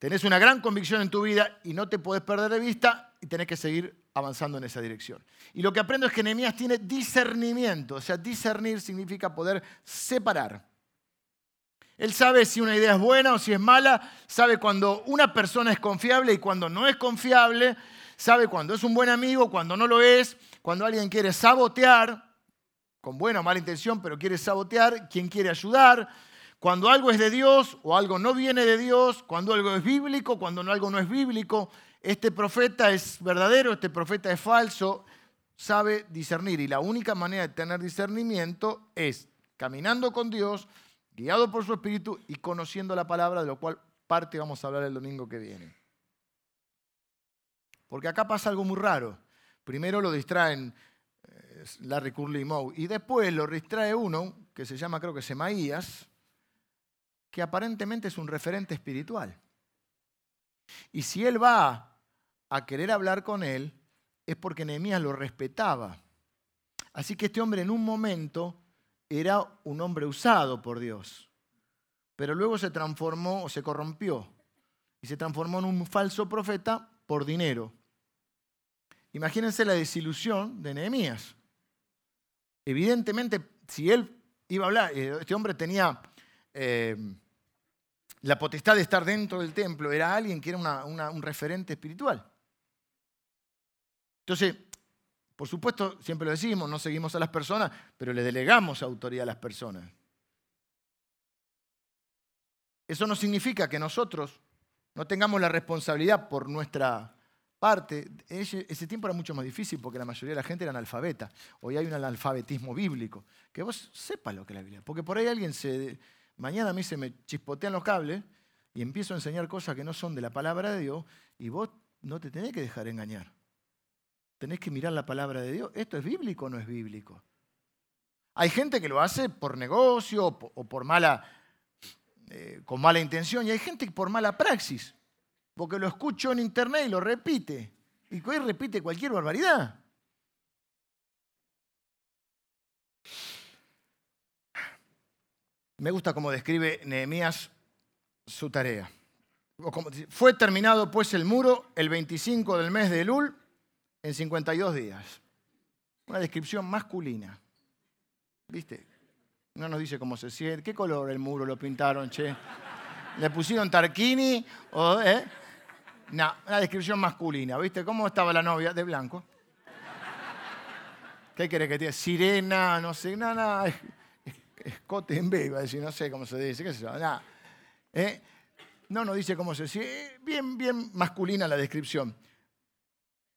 [SPEAKER 1] tenés una gran convicción en tu vida y no te podés perder de vista y tenés que seguir avanzando en esa dirección. Y lo que aprendo es que Nehemías tiene discernimiento, o sea, discernir significa poder separar. Él sabe si una idea es buena o si es mala, sabe cuando una persona es confiable y cuando no es confiable, sabe cuando es un buen amigo, cuando no lo es, cuando alguien quiere sabotear, con buena o mala intención, pero quiere sabotear, quien quiere ayudar, cuando algo es de Dios o algo no viene de Dios, cuando algo es bíblico, cuando algo no es bíblico este profeta es verdadero, este profeta es falso, sabe discernir. Y la única manera de tener discernimiento es caminando con Dios, guiado por su Espíritu y conociendo la palabra, de lo cual parte vamos a hablar el domingo que viene. Porque acá pasa algo muy raro. Primero lo distraen Larry Curly Moe, y después lo distrae uno, que se llama creo que Semaías, que aparentemente es un referente espiritual. Y si él va a querer hablar con él es porque Nehemías lo respetaba. Así que este hombre en un momento era un hombre usado por Dios, pero luego se transformó o se corrompió y se transformó en un falso profeta por dinero. Imagínense la desilusión de Nehemías. Evidentemente, si él iba a hablar, eh, este hombre tenía eh, la potestad de estar dentro del templo, era alguien que era un referente espiritual. Entonces, por supuesto, siempre lo decimos, no seguimos a las personas, pero le delegamos autoridad a las personas. Eso no significa que nosotros no tengamos la responsabilidad por nuestra parte. Ese, tiempo era mucho más difícil porque la mayoría de la gente era analfabeta. Hoy hay un analfabetismo bíblico. Que vos sepas lo que es la Biblia. Porque por ahí alguien se... Mañana a mí se me chispotean los cables y empiezo a enseñar cosas que no son de la palabra de Dios y vos no te tenés que dejar engañar tenés que mirar la palabra de Dios. ¿Esto es bíblico o no es bíblico? Hay gente que lo hace por negocio o por mala, eh, con mala intención y hay gente que por mala praxis, porque lo escucho en internet y lo repite. Y hoy repite cualquier barbaridad. Me gusta cómo describe Nehemías su tarea. Fue terminado pues el muro el 25 del mes de Elul en 52 días. Una descripción masculina. ¿Viste? No nos dice cómo se siente. ¿Qué color el muro lo pintaron, che? ¿Le pusieron tarquini? O, ¿eh? No, una descripción masculina. ¿Viste? ¿Cómo estaba la novia? De blanco. ¿Qué quiere que diga? Sirena, no sé, nada, nada. Escote en B, iba a decir, no sé cómo se dice, qué sé. Nada. ¿Eh? No nos dice cómo se dice. Bien, bien masculina la descripción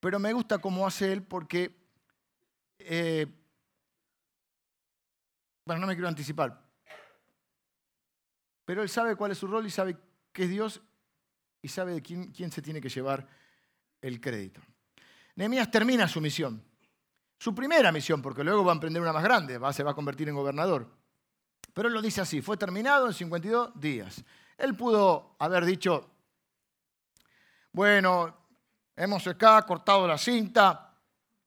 [SPEAKER 1] pero me gusta cómo hace él porque, eh, bueno, no me quiero anticipar, pero él sabe cuál es su rol y sabe qué es Dios y sabe de quién, quién se tiene que llevar el crédito. Nehemías termina su misión, su primera misión, porque luego va a emprender una más grande, va, se va a convertir en gobernador. Pero él lo dice así, fue terminado en 52 días. Él pudo haber dicho, bueno, Hemos acá cortado la cinta,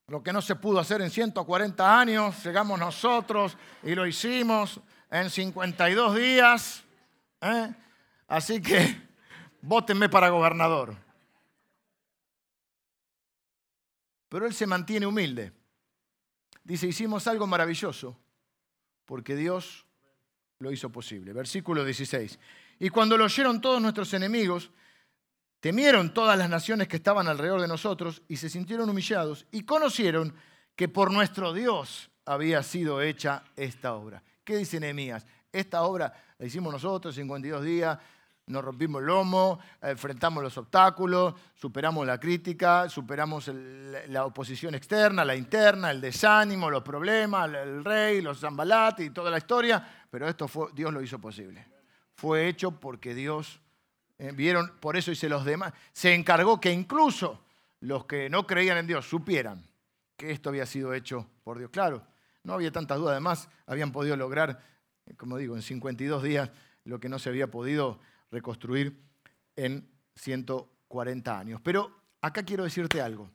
[SPEAKER 1] lo que no se pudo hacer en 140 años, llegamos nosotros y lo hicimos en 52 días. ¿eh? Así que votenme para gobernador. Pero él se mantiene humilde. Dice, hicimos algo maravilloso porque Dios lo hizo posible. Versículo 16. Y cuando lo oyeron todos nuestros enemigos, Temieron todas las naciones que estaban alrededor de nosotros y se sintieron humillados y conocieron que por nuestro Dios había sido hecha esta obra. ¿Qué dice Nehemías? Esta obra la hicimos nosotros, 52 días, nos rompimos el lomo, enfrentamos los obstáculos, superamos la crítica, superamos la oposición externa, la interna, el desánimo, los problemas, el rey, los zambalates y toda la historia, pero esto fue, Dios lo hizo posible. Fue hecho porque Dios Eh, vieron, por eso hice los demás. Se encargó que incluso los que no creían en Dios supieran que esto había sido hecho por Dios. Claro, no había tantas dudas. Además, habían podido lograr, como digo, en 52 días lo que no se había podido reconstruir en 140 años. Pero acá quiero decirte algo.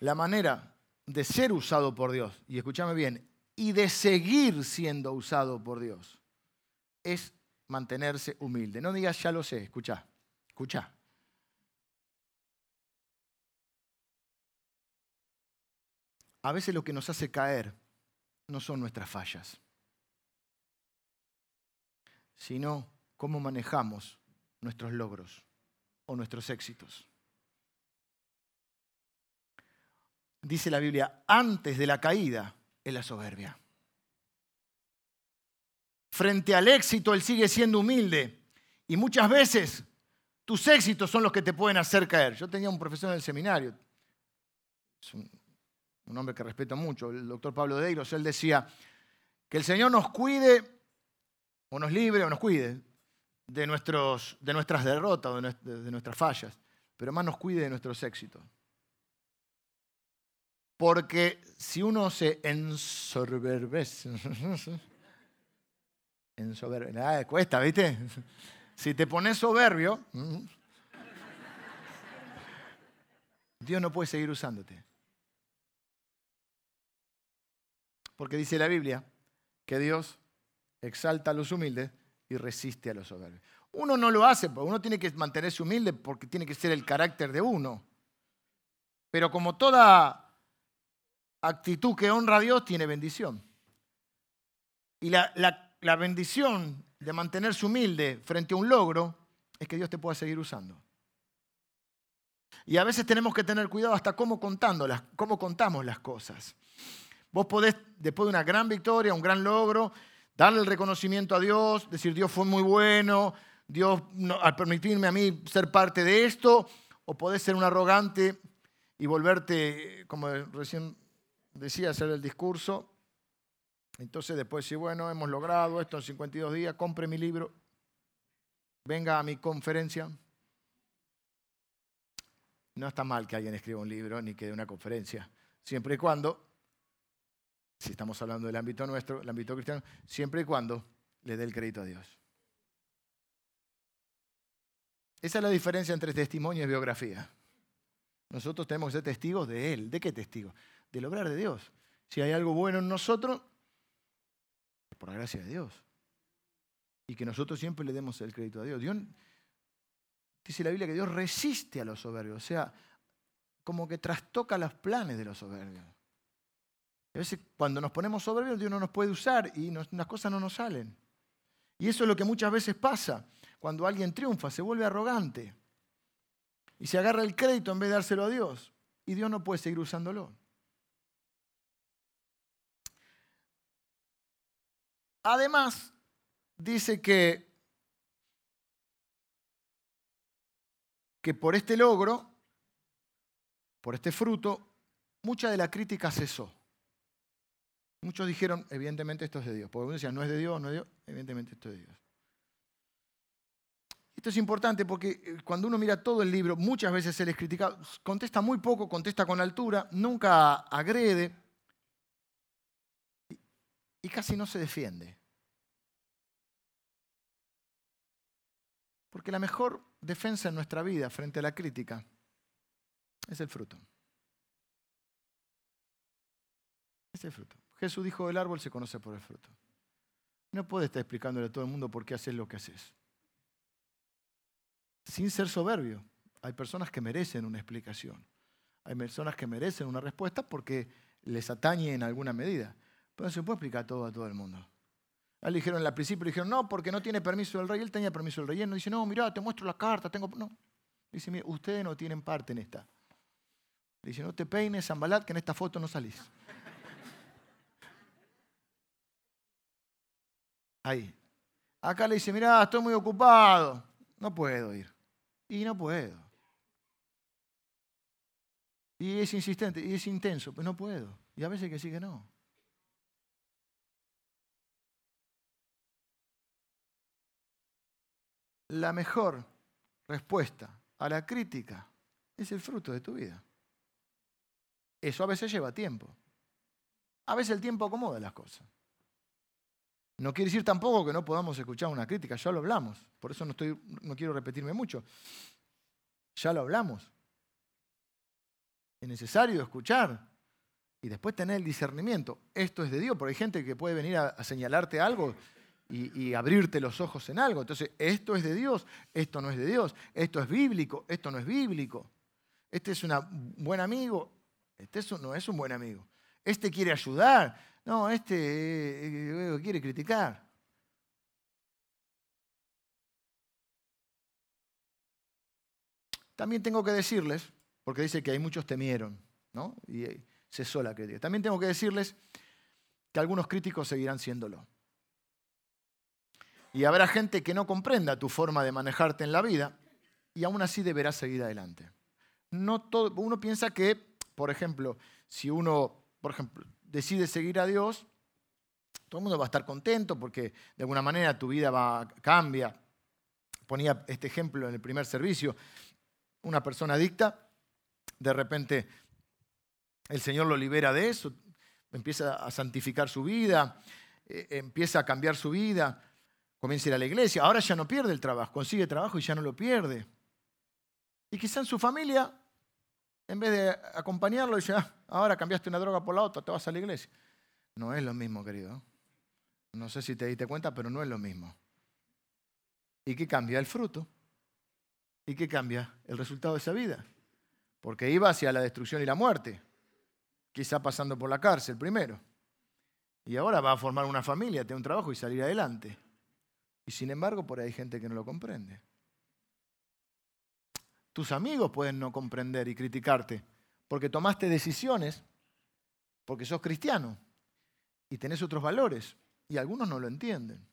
[SPEAKER 1] La manera de ser usado por Dios, y escúchame bien, y de seguir siendo usado por Dios, es mantenerse humilde. No digas, ya lo sé, escucha, escucha. A veces lo que nos hace caer no son nuestras fallas, sino cómo manejamos nuestros logros o nuestros éxitos. Dice la Biblia, antes de la caída es la soberbia. Frente al éxito, Él sigue siendo humilde. Y muchas veces tus éxitos son los que te pueden hacer caer. Yo tenía un profesor en el seminario, es un, hombre que respeto mucho, el doctor Pablo Deiros, él decía que el Señor nos cuide, o nos libre, o nos cuide de, nuestros, de nuestras derrotas, de, de nuestras fallas, pero más nos cuide de nuestros éxitos. Porque si uno se ensoberbece, ensoberbece, cuesta, ¿viste? Si te pones soberbio, Dios no puede seguir usándote. Porque dice la Biblia que Dios exalta a los humildes y resiste a los soberbios. Uno no lo hace, uno tiene que mantenerse humilde porque tiene que ser el carácter de uno. Pero como toda actitud que honra a Dios tiene bendición. Y la, la, bendición de mantenerse humilde frente a un logro es que Dios te pueda seguir usando. Y a veces tenemos que tener cuidado hasta cómo, contando las, cómo contamos las cosas. Vos podés, después de una gran victoria, un gran logro, darle el reconocimiento a Dios, decir Dios fue muy bueno, Dios al permitirme a mí ser parte de esto, o podés ser un arrogante y volverte, como recién decía hacer el discurso. Entonces después, si bueno, hemos logrado esto en 52 días, compre mi libro, venga a mi conferencia. No está mal que alguien escriba un libro ni que dé una conferencia, siempre y cuando, si estamos hablando del ámbito nuestro, el ámbito cristiano, siempre y cuando le dé el crédito a Dios. Esa es la diferencia entre testimonio y biografía. Nosotros tenemos que ser testigos de Él. ¿De qué testigos? del obrar de Dios. Si hay algo bueno en nosotros, es por la gracia de Dios. Y que nosotros siempre le demos el crédito a Dios. Dios dice la Biblia que Dios resiste a los soberbios, o sea, como que trastoca los planes de los soberbios. A veces cuando nos ponemos soberbios, Dios no nos puede usar y las cosas no nos salen. Y eso es lo que muchas veces pasa. Cuando alguien triunfa, se vuelve arrogante. Y se agarra el crédito en vez de dárselo a Dios. Y Dios no puede seguir usándolo. Además, dice que, que por este logro, por este fruto, mucha de la crítica cesó. Muchos dijeron, evidentemente esto es de Dios. Porque uno decía, no es de Dios, no es de Dios, evidentemente esto es de Dios. Esto es importante porque eh, cuando uno mira todo el libro, muchas veces se les critica, contesta muy poco, contesta con altura, nunca agrede y casi no se defiende. Porque la mejor defensa en nuestra vida frente a la crítica es el fruto. Es el fruto. Jesús dijo, el árbol se conoce por el fruto. No puedes estar explicándole a todo el mundo por qué haces lo que haces. Sin ser soberbio. Hay personas que merecen una explicación. Hay personas que merecen una respuesta porque les atañe en alguna medida. Pero no se puede explicar todo a todo el mundo. A él le dijeron al principio, le dijeron, no, porque no tiene permiso del rey. Él tenía permiso del rey. Él no dice, no, mira, te muestro la carta, tengo... No. Dice, mira, ustedes no tienen parte en esta. Dice, no te peines, Zambalat, que en esta foto no salís. Ahí. Acá le dice, mira, estoy muy ocupado. No puedo ir. Y no puedo. Y es insistente, y es intenso, pero no puedo. Y a veces que sí que no. la mejor respuesta a la crítica es el fruto de tu vida. Eso a veces lleva tiempo. A veces el tiempo acomoda las cosas. No quiere decir tampoco que no podamos escuchar una crítica, ya lo hablamos. Por eso no, quiero repetirme mucho. Ya lo hablamos. Es necesario escuchar y después tener el discernimiento. Esto es de Dios, porque hay gente que puede venir a, señalarte algo y, abrirte los ojos en algo. Entonces, esto es de Dios, esto no es de Dios, esto es bíblico, esto no es bíblico. Este es un buen amigo, este no es un buen amigo. Este quiere ayudar, no, este eh, eh, quiere criticar. También tengo que decirles, porque dice que hay muchos temieron, ¿no? Y cesó la crítica. También tengo que decirles que algunos críticos seguirán siéndolo. Y habrá gente que no comprenda tu forma de manejarte en la vida y aún así deberás seguir adelante. No todo, uno piensa que, por ejemplo, si uno, por ejemplo, decide seguir a Dios, todo el mundo va a estar contento porque de alguna manera tu vida va, cambia. Ponía este ejemplo en el primer servicio. Una persona adicta, de repente el Señor lo libera de eso, empieza a santificar su vida, eh, empieza a cambiar su vida, comienza a ir a la iglesia. Ahora ya no pierde el trabajo, consigue trabajo y ya no lo pierde. Y quizá en su familia, en vez de acompañarlo, dice, ah, ahora cambiaste una droga por la otra, te vas a la iglesia. No es lo mismo, querido. No sé si te diste cuenta, pero no es lo mismo. ¿Y qué cambia? El fruto. ¿Y qué cambia? El resultado de esa vida. Porque iba hacia la destrucción y la muerte quizá pasando por la cárcel primero. Y ahora va a formar una familia, tener un trabajo y salir adelante. Y sin embargo, por ahí hay gente que no lo comprende. Tus amigos pueden no comprender y criticarte porque tomaste decisiones, porque sos cristiano y tenés otros valores y algunos no lo entienden.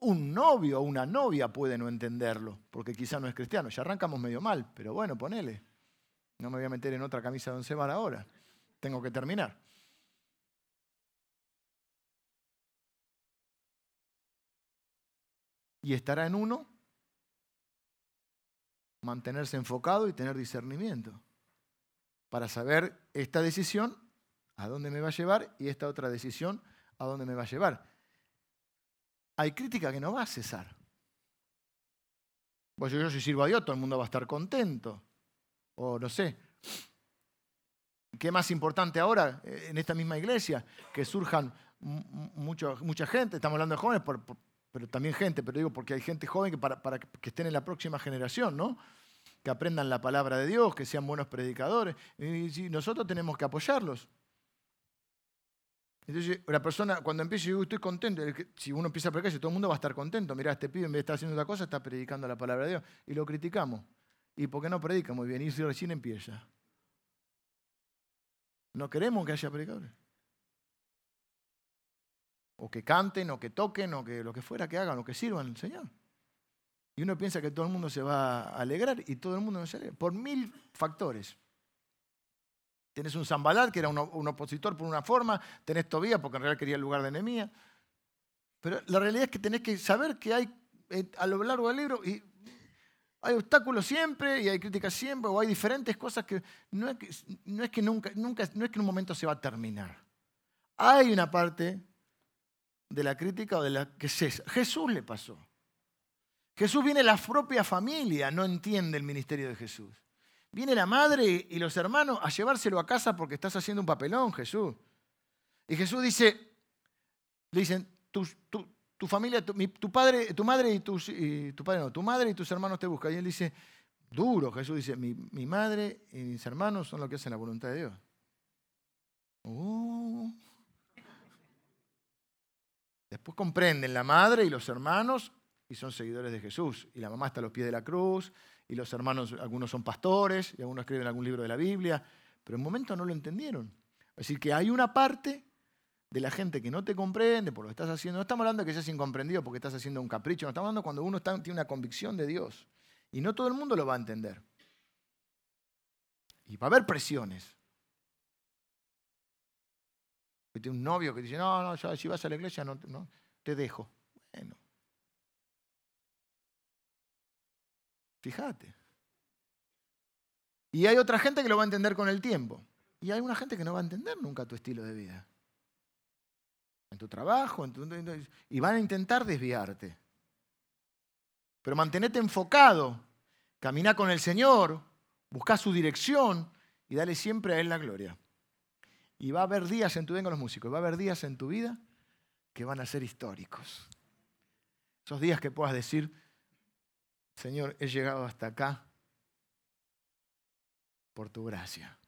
[SPEAKER 1] Un novio o una novia puede no entenderlo porque quizá no es cristiano. Ya arrancamos medio mal, pero bueno, ponele. No me voy a meter en otra camisa de once bar ahora tengo que terminar. Y estará en uno mantenerse enfocado y tener discernimiento para saber esta decisión a dónde me va a llevar y esta otra decisión a dónde me va a llevar. Hay crítica que no va a cesar. Pues yo, si sirvo a Dios, todo el mundo va a estar contento. O no sé, ¿Qué más importante ahora eh, en esta misma iglesia? Que surjan mucha gente, estamos hablando de jóvenes, pero también gente, pero digo porque hay gente joven que para, que estén en la próxima generación, ¿no? Que aprendan la palabra de Dios, que sean buenos predicadores. Y nosotros tenemos que apoyarlos. Entonces, la persona, cuando empieza, yo estoy contento. Si uno empieza a predicar, todo el mundo va a estar contento. Mirá, este pibe en vez de estar haciendo otra cosa, está predicando la palabra de Dios. Y lo criticamos. ¿Y por qué no predica muy bien? Y si recién empieza. No queremos que haya predicadores. O que canten, o que toquen, o que lo que fuera que hagan, o que sirvan al Señor. Y uno piensa que todo el mundo se va a alegrar y todo el mundo no se alegra. Por mil factores. Tenés un Zambalat, que era un, opositor por una forma, tenés Tobías, porque en realidad quería el lugar de enemía. Pero la realidad es que tenés que saber que hay eh, a lo largo del libro, y hay obstáculos siempre y hay críticas siempre, o hay diferentes cosas que que, no es que nunca, nunca, no es que en un momento se va a terminar. Hay una parte de la crítica o de la que cesa. Jesús le pasó. Jesús viene la propia familia, no entiende el ministerio de Jesús. Viene la madre y los hermanos a llevárselo a casa porque estás haciendo un papelón, Jesús. Y Jesús dice, le dicen, tú, tú, tu familia, tu, padre, tu madre y tus, tu padre no, tu madre y tus hermanos te buscan. Y él dice, duro, Jesús dice, mi, madre y mis hermanos son los que hacen la voluntad de Dios. Uh. Después comprenden la madre y los hermanos y son seguidores de Jesús. Y la mamá está a los pies de la cruz y los hermanos, algunos son pastores y algunos escriben algún libro de la Biblia, pero en un momento no lo entendieron. Es decir, que hay una parte de la gente que no te comprende por lo que estás haciendo. No estamos hablando de que seas incomprendido porque estás haciendo un capricho, no estamos hablando cuando uno tiene una convicción de Dios. Y no todo el mundo lo va a entender. Y va a haber presiones. Un novio que dice, no, no, si vas a la iglesia no, te dejo. Bueno. Fíjate. Y hay otra gente que lo va a entender con el tiempo. Y hay una gente que no va a entender nunca tu estilo de vida. En tu trabajo, y van a intentar desviarte. Pero mantenete enfocado, camina con el Señor, busca su dirección y dale siempre a Él la gloria. Y va a haber días en tu vida, los músicos, va a haber días en tu vida que van a ser históricos. Esos días que puedas decir, Señor, he llegado hasta acá por tu gracia.